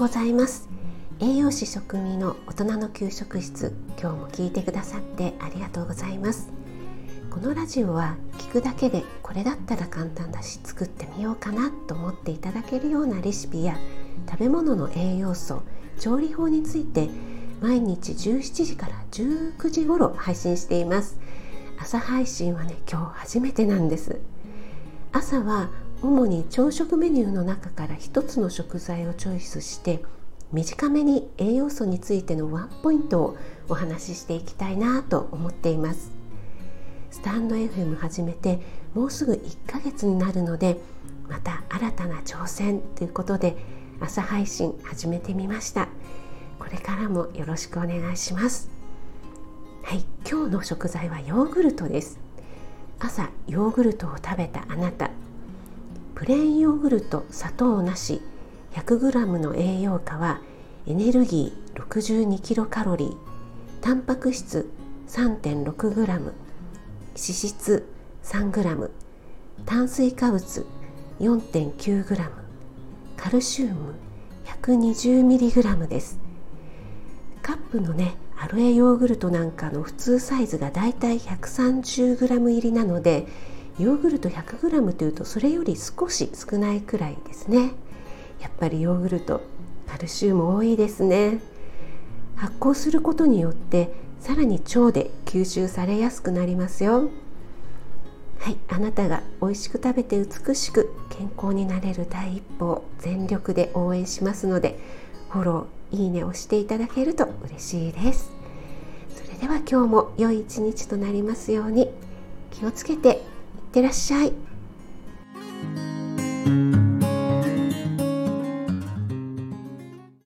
ございます。栄養士食味の大人の給食室今日も聞いてくださってありがとうございます。このラジオは聞くだけでこれだったら簡単だし作ってみようかなと思っていただけるようなレシピや食べ物の栄養素調理法について毎日17時から19時頃配信しています。朝配信はね今日初めてなんです。朝は主に朝食メニューの中から一つの食材をチョイスして短めに栄養素についてのワンポイントをお話ししていきたいなと思っています。スタンド FM 始めてもうすぐ1ヶ月になるのでまた新たな挑戦ということで朝配信始めてみました。これからもよろしくお願いします。はい今日の食材はヨーグルトです。朝ヨーグルトを食べたあなた。プレーンヨーグルト砂糖なし 100g の栄養価はエネルギー 62kcal タンパク質 3.6g 脂質 3g 炭水化物 4.9g カルシウム 120mg です。カップのねアロエヨーグルトなんかの普通サイズがだいたい 130g 入りなのでヨーグルト 100g というとそれより少し少ないくらいですね。やっぱりヨーグルトカルシウム多いですね。発酵することによってさらに腸で吸収されやすくなりますよ。はいあなたが美味しく食べて美しく健康になれる第一歩を全力で応援しますのでフォローいいねをしていただけると嬉しいです。それでは今日も良い一日となりますように気をつけてってらっしゃい。